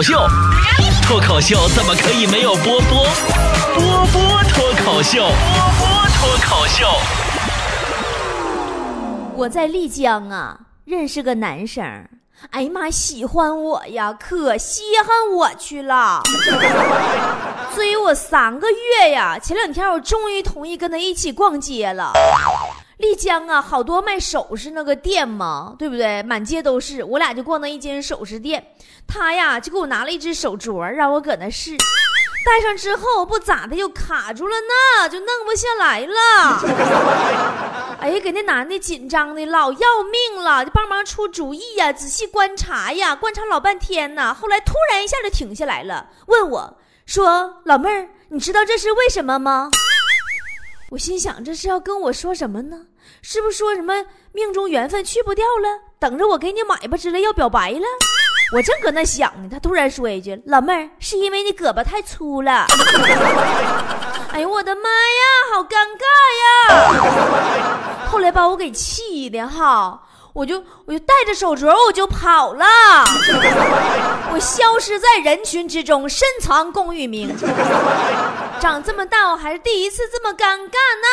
口秀，脱口秀怎么可以没有波波？波波脱口秀，波波脱口秀。我在丽江啊，认识个男生，哎呀妈，喜欢我呀，可稀罕我去了，追我三个月呀。前两天我终于同意跟他一起逛街了。丽江啊，好多卖首饰那个店嘛，对不对？满街都是。我俩就逛那一间首饰店，他呀就给我拿了一只手镯，让我搁那试。戴上之后不咋的，又卡住了呢，就弄不下来了。哎呀，给那男的紧张的老要命了，就帮忙出主意呀，仔细观察呀，观察老半天呢。后来突然一下就停下来了，问我说：“老妹儿，你知道这是为什么吗？”我心想，这是要跟我说什么呢？是不是说什么命中缘分去不掉了？等着我给你买吧之类要表白了？我正搁那想呢，他突然说一句：“老妹儿，是因为你胳膊太粗了。”哎呦我的妈呀，好尴尬呀！后来把我给气的哈。我就我就带着手镯我就跑了，我消失在人群之中，深藏功与名。长这么大我还是第一次这么尴尬呢。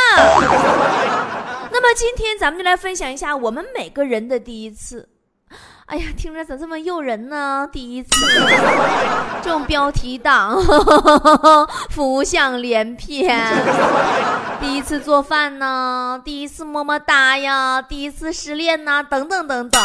今天咱们就来分享一下我们每个人的第一次。哎呀，听着咋这么诱人呢？第一次，这种标题党，浮想联翩。第一次做饭呢？第一次么么哒呀？第一次失恋呐？等等等等。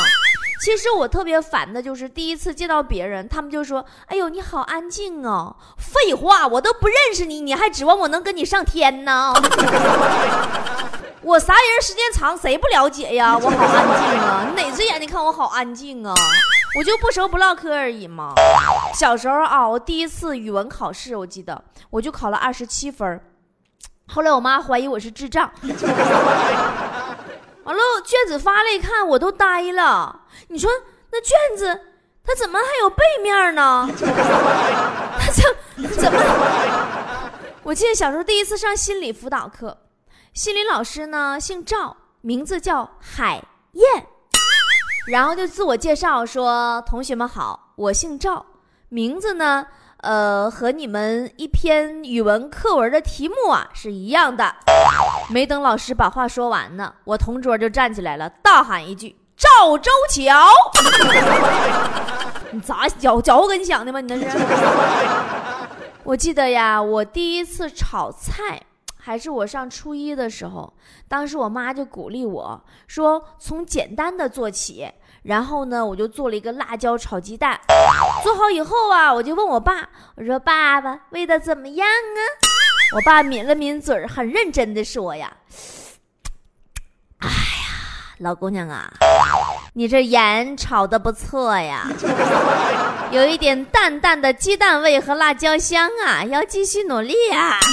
其实我特别烦的就是第一次见到别人，他们就说：“哎呦，你好安静哦。”废话，我都不认识你，你还指望我能跟你上天呢？我啥人时间长，谁不了解呀？我好安静啊！你哪只眼睛看我好安静啊？我就不熟不唠嗑而已嘛。小时候啊，我第一次语文考试，我记得我就考了二十七分后来我妈怀疑我是智障，完了卷子发来一看，我都呆了。你说那卷子它怎么还有背面呢？它怎怎么？我记得小时候第一次上心理辅导课。心理老师呢，姓赵，名字叫海燕，然后就自我介绍说：“同学们好，我姓赵，名字呢，呃，和你们一篇语文课文的题目啊是一样的。”没等老师把话说完呢，我同桌就站起来了，大喊一句：“赵州桥！” 你咋脚脚后跟响的吗？你那是？我记得呀，我第一次炒菜。还是我上初一的时候，当时我妈就鼓励我说：“从简单的做起。”然后呢，我就做了一个辣椒炒鸡蛋。做好以后啊，我就问我爸：“我说爸爸，味道怎么样啊？”我爸抿了抿嘴，很认真的说：“呀，哎呀，老姑娘啊，你这盐炒的不错呀，有一点淡淡的鸡蛋味和辣椒香啊，要继续努力啊。”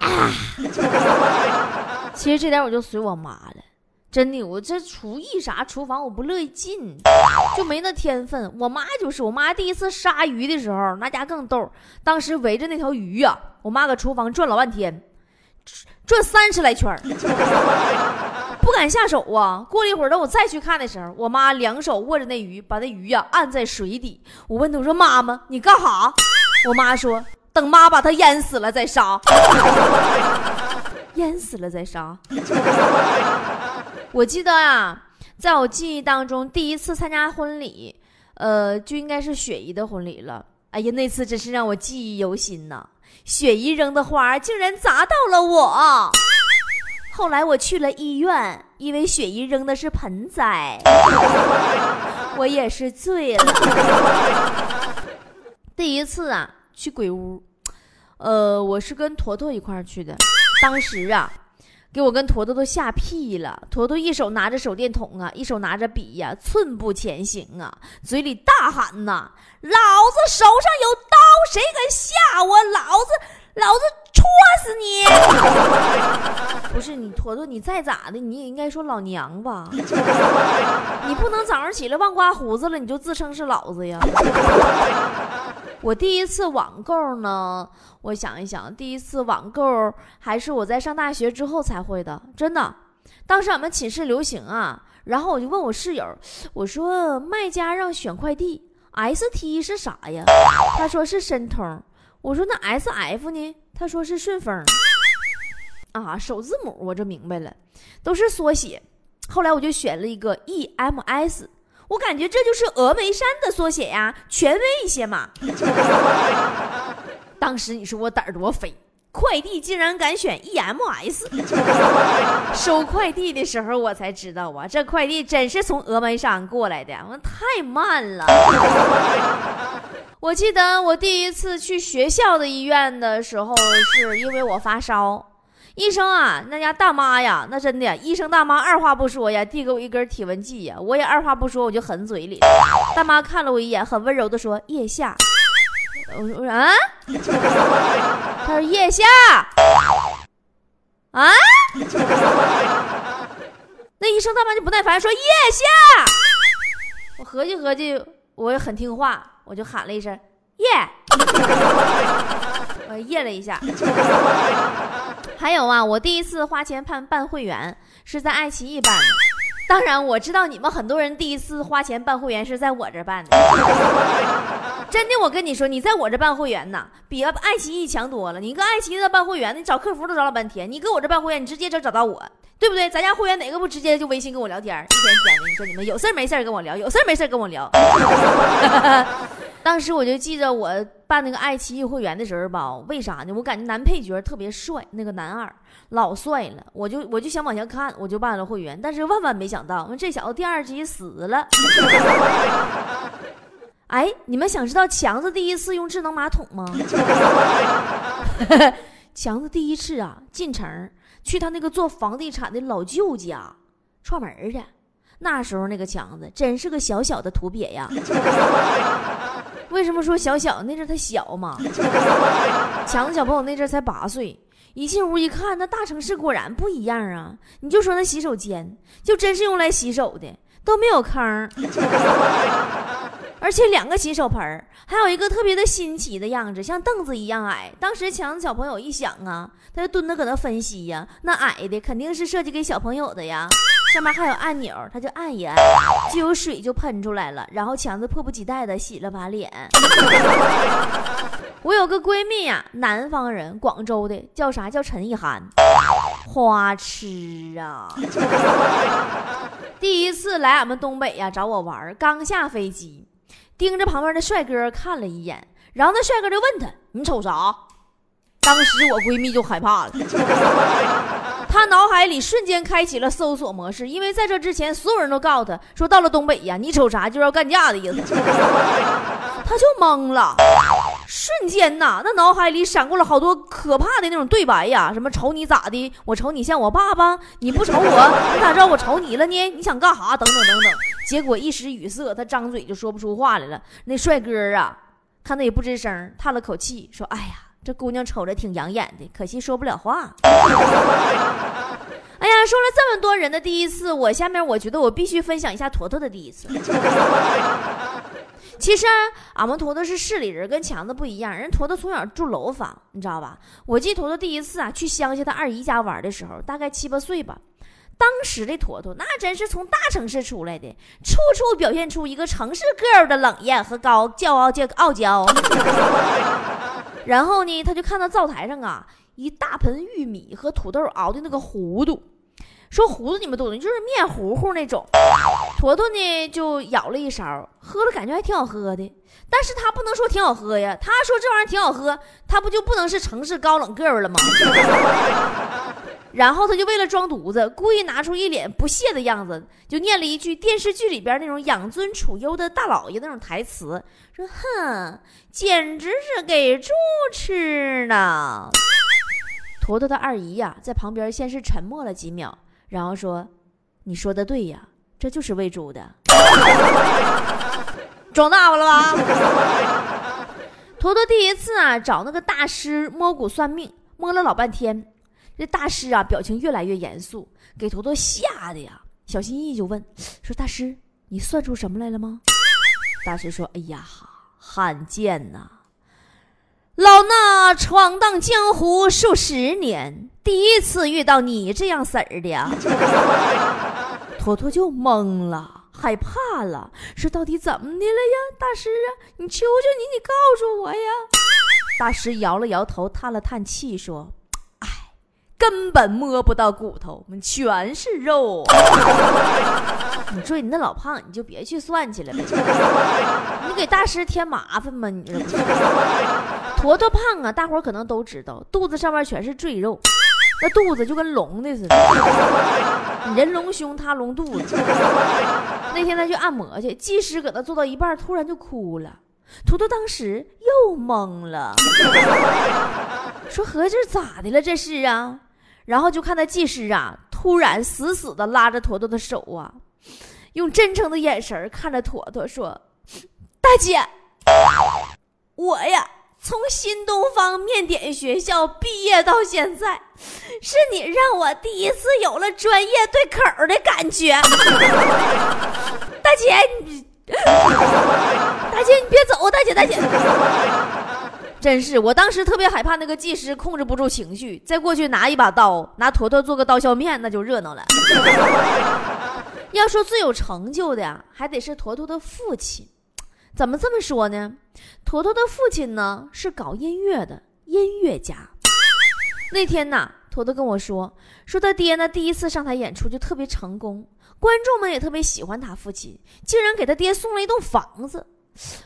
啊！其实这点我就随我妈了，真的，我这厨艺啥厨房我不乐意进，就没那天分。我妈就是，我妈第一次杀鱼的时候，那家更逗。当时围着那条鱼呀，我妈搁厨房转老半天，转三十来圈 不敢下手啊。过了一会儿，等我再去看的时候，我妈两手握着那鱼，把那鱼呀按在水底。我问她，我说妈妈，你干哈？我妈说。等妈把他淹死了再杀，淹死了再杀。我记得啊，在我记忆当中，第一次参加婚礼，呃，就应该是雪姨的婚礼了。哎呀，那次真是让我记忆犹新呐！雪姨扔的花竟然砸到了我。后来我去了医院，因为雪姨扔的是盆栽，我也是醉了。第一次啊。去鬼屋，呃，我是跟坨坨一块儿去的。当时啊，给我跟坨坨都吓屁了。坨坨一手拿着手电筒啊，一手拿着笔呀，寸步前行啊，嘴里大喊呐：“老子手上有刀，谁敢吓我？老子，老子戳死你！” 不是你坨坨，你再咋的，你也应该说老娘吧？你不能早上起来忘刮胡子了，你就自称是老子呀？我第一次网购呢，我想一想，第一次网购还是我在上大学之后才会的，真的。当时俺们寝室流行啊，然后我就问我室友，我说卖家让选快递 ST 是啥呀？他说是申通。我说那 SF 呢？他说是顺丰。啊，首字母我就明白了，都是缩写。后来我就选了一个 EMS，我感觉这就是峨眉山的缩写呀，权威一些嘛。当时你说我胆儿多肥，快递竟然敢选 EMS。收快递的时候我才知道啊，这快递真是从峨眉山过来的，我太慢了。我记得我第一次去学校的医院的时候，是因为我发烧。医生啊，那家大妈呀，那真的，医生大妈二话不说呀，递给我一根体温计呀，我也二话不说，我就狠嘴里。大妈看了我一眼，很温柔的说：“腋下。”我说：“啊？”他说：“腋下。”啊？那医生大妈就不耐烦说：“腋下。”我合计合计，我也很听话，我就喊了一声：“耶。”我耶了一下。还有啊，我第一次花钱办办会员是在爱奇艺办的。当然，我知道你们很多人第一次花钱办会员是在我这办的。真的，我跟你说，你在我这办会员呐，比爱奇艺强多了。你搁爱奇艺这办会员，你找客服都找老半天；你搁我这办会员，你直接就找到我，对不对？咱家会员哪个不直接就微信跟我聊天，一天天的？你说你们有事没事跟我聊，有事没事跟我聊。当时我就记着我办那个爱奇艺会员的时候吧，为啥呢？我感觉男配角特别帅，那个男二老帅了，我就我就想往下看，我就办了会员。但是万万没想到，这小子第二集死了。哎，你们想知道强子第一次用智能马桶吗？强子第一次啊进城去他那个做房地产的老舅家串门去，那时候那个强子真是个小小的土鳖呀。为什么说小小？那阵他小嘛，强子小朋友那阵才八岁。一进屋一看，那大城市果然不一样啊！你就说那洗手间，就真是用来洗手的，都没有坑，而且两个洗手盆儿，还有一个特别的新奇的样子，像凳子一样矮。当时强子小朋友一想啊，他就蹲着搁那分析呀，那矮的肯定是设计给小朋友的呀。上面还有按钮，他就按一按，就有水就喷出来了。然后强子迫不及待的洗了把脸。我有个闺蜜呀，南方人，广州的，叫啥？叫陈意涵，花痴啊！第一次来俺们东北呀找我玩，刚下飞机，盯着旁边的帅哥看了一眼，然后那帅哥就问他：“你瞅啥？”当时我闺蜜就害怕了。他脑海里瞬间开启了搜索模式，因为在这之前，所有人都告诉他说，到了东北呀，你瞅啥就要干架的意思。他就懵了，瞬间呐，那脑海里闪过了好多可怕的那种对白呀，什么瞅你咋的，我瞅你像我爸爸，你不瞅我，你咋知道我瞅你了呢？你想干啥？等等等等。结果一时语塞，他张嘴就说不出话来了。那帅哥啊，看他也不吱声，叹了口气说：“哎呀。”这姑娘瞅着挺养眼的，可惜说不了话。哎呀，说了这么多人的第一次，我下面我觉得我必须分享一下坨坨的第一次。其实俺们坨坨是市里人，跟强子不一样。人坨坨从小住楼房，你知道吧？我记坨坨第一次啊去乡下他二姨家玩的时候，大概七八岁吧。当时的坨坨那真是从大城市出来的，处处表现出一个城市 girl 的冷艳和高骄傲骄傲娇。然后呢，他就看到灶台上啊，一大盆玉米和土豆熬的那个糊涂，说糊涂你们懂的，就是面糊糊那种。坨坨呢就舀了一勺，喝了感觉还挺好喝的，但是他不能说挺好喝呀，他说这玩意儿挺好喝，他不就不能是城市高冷个儿了吗？然后他就为了装犊子，故意拿出一脸不屑的样子，就念了一句电视剧里边那种养尊处优的大老爷那种台词，说：“哼，简直是给猪吃呢。”坨坨的二姨呀，在旁边先是沉默了几秒，然后说：“你说的对呀，这就是喂猪的。”装大发了吧？坨坨第一次啊找那个大师摸骨算命，摸了老半天。这大师啊，表情越来越严肃，给坨坨吓得呀，小心翼翼就问说：“大师，你算出什么来了吗？”大师说：“哎呀，罕见呐，老衲闯荡江湖数十年，第一次遇到你这样色儿的。”坨坨就懵了，害怕了，说到底怎么的了呀？大师啊，你求求你，你告诉我呀！大师摇了摇头，叹了叹气，说：“，根本摸不到骨头，全是肉。你说你那老胖，你就别去算去了呗，你给大师添麻烦吗？你这不是？坨坨胖啊，大伙可能都知道，肚子上面全是赘肉。”那肚子就跟龙的似的，人隆胸，他隆肚子。那天他去按摩去，技师搁那做到一半，突然就哭了。图图当时又懵了，说：“合计咋的了？这是啊？”然后就看那技师啊，突然死死的拉着坨坨的手啊，用真诚的眼神看着坨坨说：“大姐，我呀。”从新东方面点学校毕业到现在，是你让我第一次有了专业对口的感觉。大姐，你，大姐你别走，大姐大姐，真是，我当时特别害怕那个技师控制不住情绪，再过去拿一把刀，拿坨坨做个刀削面，那就热闹了。要说最有成就的呀，还得是坨坨的父亲。怎么这么说呢？坨坨的父亲呢是搞音乐的音乐家。那天呐，坨坨跟我说，说他爹呢第一次上台演出就特别成功，观众们也特别喜欢他父亲，竟然给他爹送了一栋房子。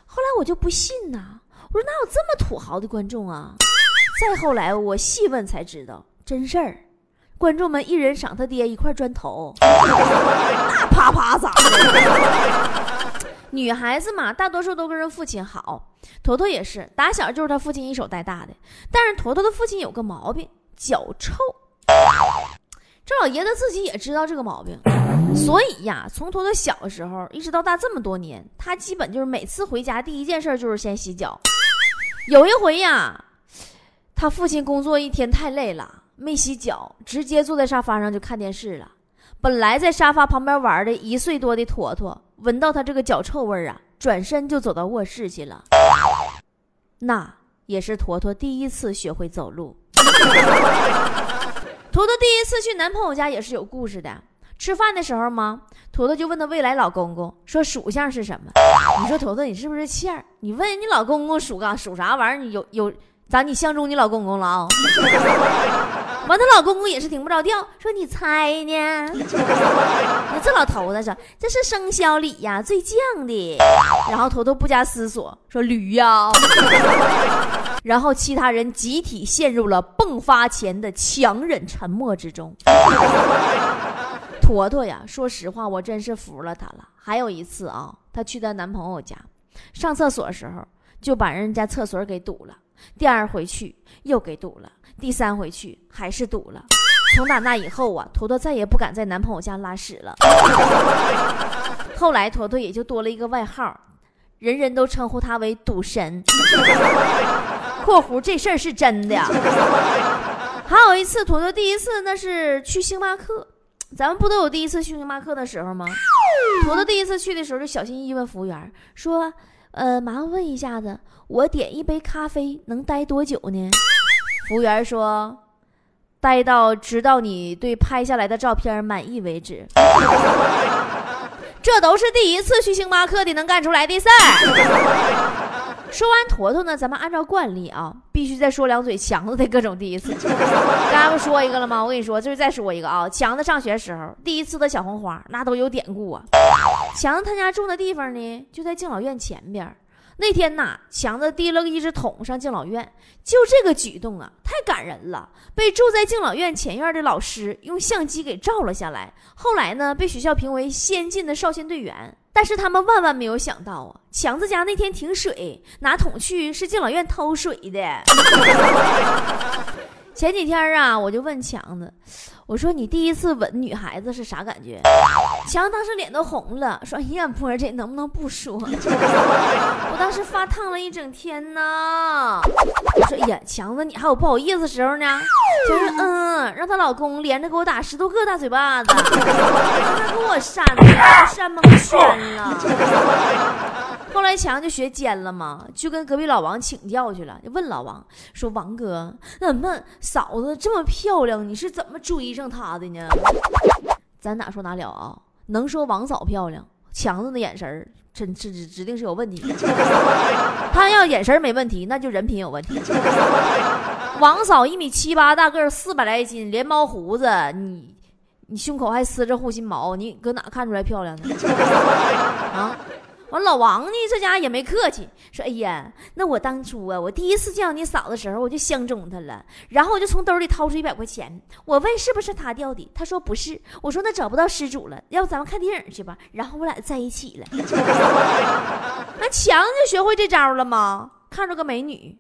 后来我就不信呐，我说哪有这么土豪的观众啊？再后来我细问才知道，真事儿，观众们一人赏他爹一块砖头，那啪啪砸。女孩子嘛，大多数都跟人父亲好。坨坨也是，打小就是他父亲一手带大的。但是坨坨的父亲有个毛病，脚臭。这老爷子自己也知道这个毛病，所以呀，从坨坨小时候一直到大这么多年，他基本就是每次回家第一件事就是先洗脚。有一回呀，他父亲工作一天太累了，没洗脚，直接坐在沙发上就看电视了。本来在沙发旁边玩的一岁多的坨坨。闻到他这个脚臭味啊，转身就走到卧室去了。那也是坨坨第一次学会走路。坨坨第一次去男朋友家也是有故事的。吃饭的时候吗？坨坨就问他未来老公公说属相是什么？你说坨坨你是不是欠儿？你问你老公公属个属啥玩意儿？你有有咋你相中你老公公了啊？完，她老公公也是听不着调，说你猜呢？那这老头子说这是生肖里呀最犟的。然后坨坨不加思索说驴呀。然后其他人集体陷入了迸发前的强忍沉默之中。坨坨呀，说实话，我真是服了他了。还有一次啊，她去她男朋友家上厕所时候，就把人家厕所给堵了。第二回去又给堵了。第三回去还是堵了，从打那以后啊，坨坨再也不敢在男朋友家拉屎了。后来坨坨也就多了一个外号，人人都称呼他为赌神。（ 括弧这事儿是真的。）还有一次，坨坨第一次那是去星巴克，咱们不都有第一次去星巴克的时候吗？坨坨第一次去的时候就小心翼翼问服务员说：“呃，麻烦问一下子，我点一杯咖啡能待多久呢？” 服务员说：“待到直到你对拍下来的照片满意为止。”这都是第一次去星巴克的能干出来的事儿。说完坨坨呢，咱们按照惯例啊，必须再说两嘴强子的各种第一次。刚才不说一个了吗？我跟你说，这是再说一个啊。强子上学时候第一次的小红花，那都有典故啊。强子他家住的地方呢，就在敬老院前边。那天呐，强子提了个一只桶上敬老院，就这个举动啊，太感人了，被住在敬老院前院的老师用相机给照了下来。后来呢，被学校评为先进的少先队员。但是他们万万没有想到啊，强子家那天停水，拿桶去是敬老院偷水的。前几天啊，我就问强子。我说你第一次吻女孩子是啥感觉？强当时脸都红了，说：“哎呀，波姐能不能不说？我当时发烫了一整天呢。”我说：“哎呀，强子，你还有不好意思时候呢？”强说：“嗯，让她老公连着给我打十多个大嘴巴子，让他给我扇的，扇蒙圈了。”后来强就学尖了嘛，就跟隔壁老王请教去了，就问老王说：“王哥，怎么嫂子这么漂亮，你是怎么追上她的呢？”咱哪说哪了啊？能说王嫂漂亮，强子的眼神儿，真指指指定是有问题。他要眼神没问题，那就人品有问题。王嫂一米七八大个儿，四百来斤，连毛胡子，你你胸口还撕着护心毛，你搁哪看出来漂亮呢？啊！完，老王呢？这家也没客气，说：“哎呀，那我当初啊，我第一次见到你嫂的时候，我就相中她了。然后我就从兜里掏出一百块钱，我问是不是她掉的，他说不是。我说那找不到失主了，要不咱们看电影去吧。然后我俩在一起了。那强就学会这招了吗？看着个美女，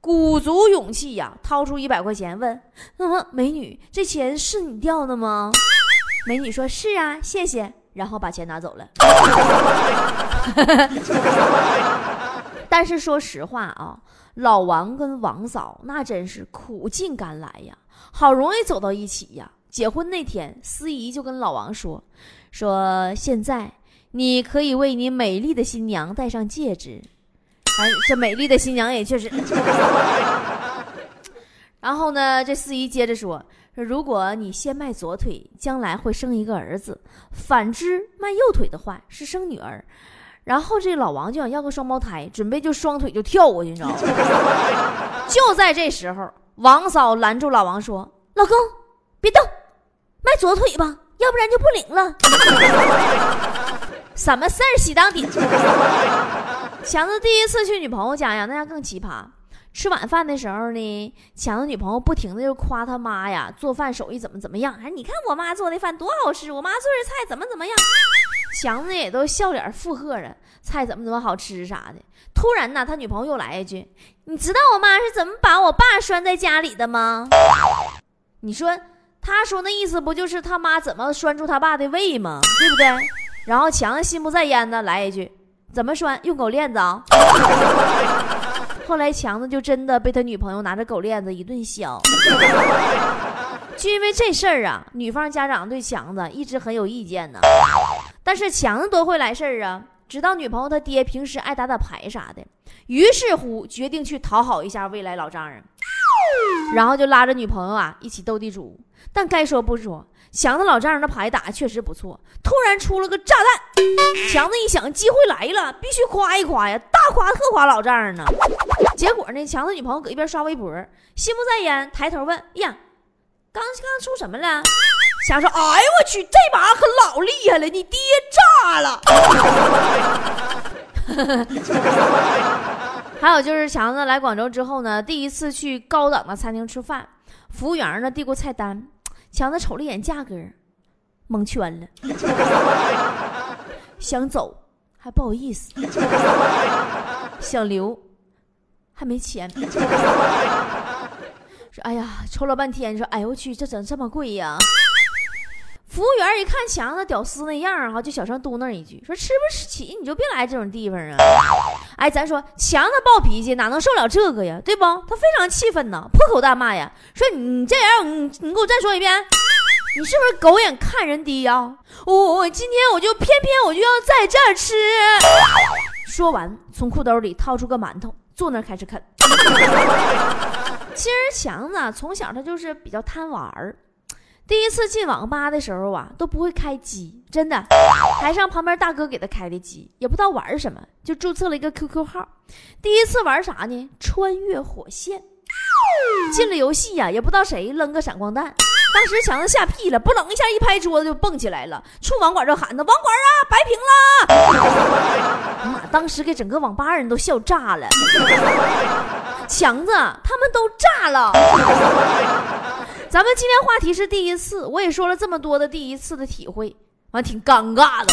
鼓足勇气呀，掏出一百块钱问：那嗯，美女，这钱是你掉的吗？美女说：是啊，谢谢。然后把钱拿走了。但是说实话啊，老王跟王嫂那真是苦尽甘来呀，好容易走到一起呀。结婚那天，司仪就跟老王说：“说现在你可以为你美丽的新娘戴上戒指。”哎，这美丽的新娘也确实。然后呢，这司仪接着说。如果你先迈左腿，将来会生一个儿子；反之，迈右腿的话是生女儿。然后这老王就想要个双胞胎，准备就双腿就跳过去，你知道吗？就在这时候，王嫂拦住老王说：“老公，别动，迈左腿吧，要不然就不灵了。” 什么事儿？喜当爹。强子第一次去女朋友家呀，那家更奇葩。吃晚饭的时候呢，强子女朋友不停的就夸他妈呀，做饭手艺怎么怎么样？哎，你看我妈做的饭多好吃，我妈做的菜怎么怎么样？强子也都笑脸附和着，菜怎么怎么好吃啥的。突然呢，他女朋友又来一句：“你知道我妈是怎么把我爸拴在家里的吗？”你说，他说那意思不就是他妈怎么拴住他爸的胃吗？对不对？然后强子心不在焉的来一句：“怎么拴？用狗链子啊？”后来强子就真的被他女朋友拿着狗链子一顿削，就因为这事儿啊，女方家长对强子一直很有意见呢。但是强子多会来事儿啊，知道女朋友他爹平时爱打打牌啥的，于是乎决定去讨好一下未来老丈人，然后就拉着女朋友啊一起斗地主。但该说不说。强子老丈人的牌打的确实不错，突然出了个炸弹，强子一想机会来了，必须夸一夸呀，大夸特夸老丈人呢。结果呢，强子女朋友搁一边刷微博，心不在焉，抬头问：“呀，刚刚出什么了？”强说：“哎呦我去，这把可老厉害了，你爹炸了。”还有就是强子来广州之后呢，第一次去高档的餐厅吃饭，服务员呢递过菜单。强子瞅了一眼价格，蒙圈了，想走还不好意思，想留还没钱。说：“哎呀，瞅了半天，说：哎呦我去，这怎这么贵呀？”服务员一看强子屌丝那样哈，就小声嘟囔一句：“说吃不起你就别来这种地方啊。”哎，咱说强子暴脾气哪能受了这个呀？对不？他非常气愤呐，破口大骂呀，说：“你这样，你你给我再说一遍，你是不是狗眼看人低呀？我我今天我就偏偏我就要在这儿吃。”说完，从裤兜里掏出个馒头，坐那开始啃。其实强子从小他就是比较贪玩儿。第一次进网吧的时候啊，都不会开机，真的。台上旁边大哥给他开的机，也不知道玩什么，就注册了一个 QQ 号。第一次玩啥呢？穿越火线。进了游戏呀，也不知道谁扔个闪光弹，当时强子吓屁了，不冷一下一拍桌子就蹦起来了，冲网管就喊他：“网管啊，白屏了！”妈，当时给整个网吧人都笑炸了。强子他们都炸了。咱们今天话题是第一次，我也说了这么多的第一次的体会，完挺尴尬的。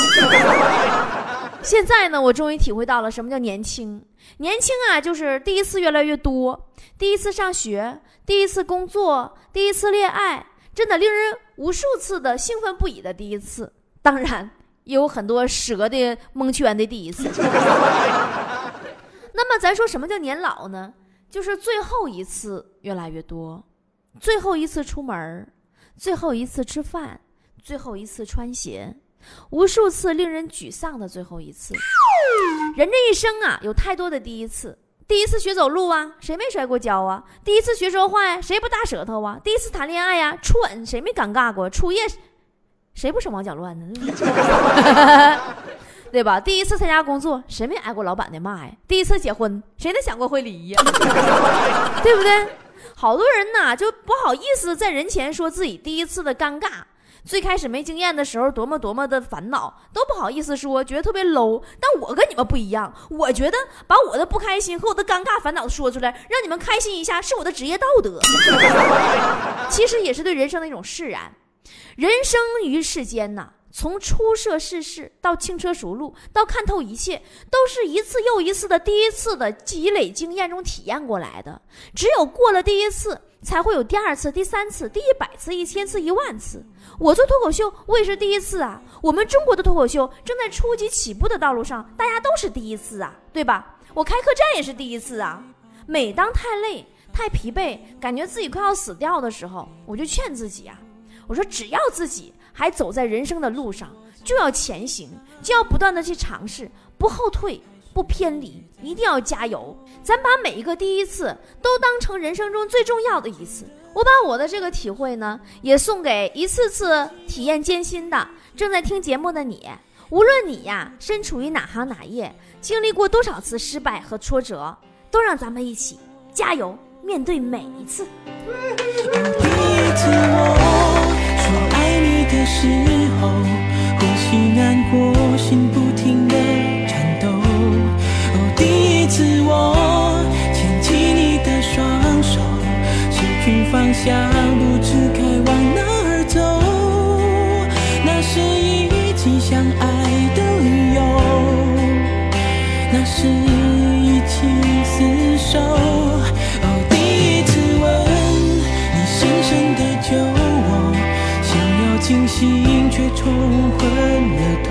现在呢，我终于体会到了什么叫年轻。年轻啊，就是第一次越来越多，第一次上学，第一次工作，第一次恋爱，真的令人无数次的兴奋不已的第一次。当然，也有很多折的蒙圈的第一次。那么，咱说什么叫年老呢？就是最后一次越来越多。最后一次出门最后一次吃饭，最后一次穿鞋，无数次令人沮丧的最后一次。人这一生啊，有太多的第一次。第一次学走路啊，谁没摔过跤啊？第一次学说话呀，谁不大舌头啊？第一次谈恋爱呀，初吻谁没尴尬过？初夜谁不手忙脚乱呢？对吧？第一次参加工作，谁没挨过老板的骂呀？第一次结婚，谁没想过会离呀？对不对？好多人呐，就不好意思在人前说自己第一次的尴尬。最开始没经验的时候，多么多么的烦恼，都不好意思说，觉得特别 low。但我跟你们不一样，我觉得把我的不开心和我的尴尬、烦恼说出来，让你们开心一下，是我的职业道德。其实也是对人生的一种释然。人生于世间呐，从初涉世事到轻车熟路，到看透一切，都是一次又一次的第一次的积累经验中体验过来的。只有过了第一次。才会有第二次、第三次、第一百次、一千次、一万次。我做脱口秀，我也是第一次啊。我们中国的脱口秀正在初级起步的道路上，大家都是第一次啊，对吧？我开客栈也是第一次啊。每当太累、太疲惫，感觉自己快要死掉的时候，我就劝自己啊，我说只要自己还走在人生的路上，就要前行，就要不断的去尝试，不后退。不偏离，一定要加油！咱把每一个第一次都当成人生中最重要的一次。我把我的这个体会呢，也送给一次次体验艰辛的正在听节目的你。无论你呀身处于哪行哪业，经历过多少次失败和挫折，都让咱们一起加油，面对每一次。时候，呼吸难过，心不停的颤抖。哦，第一。次我牵起你的双手，失去方向，不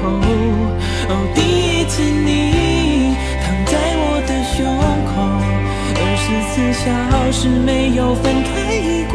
头。哦，第一次你躺在我的。胸口，二十四小时没有分开过，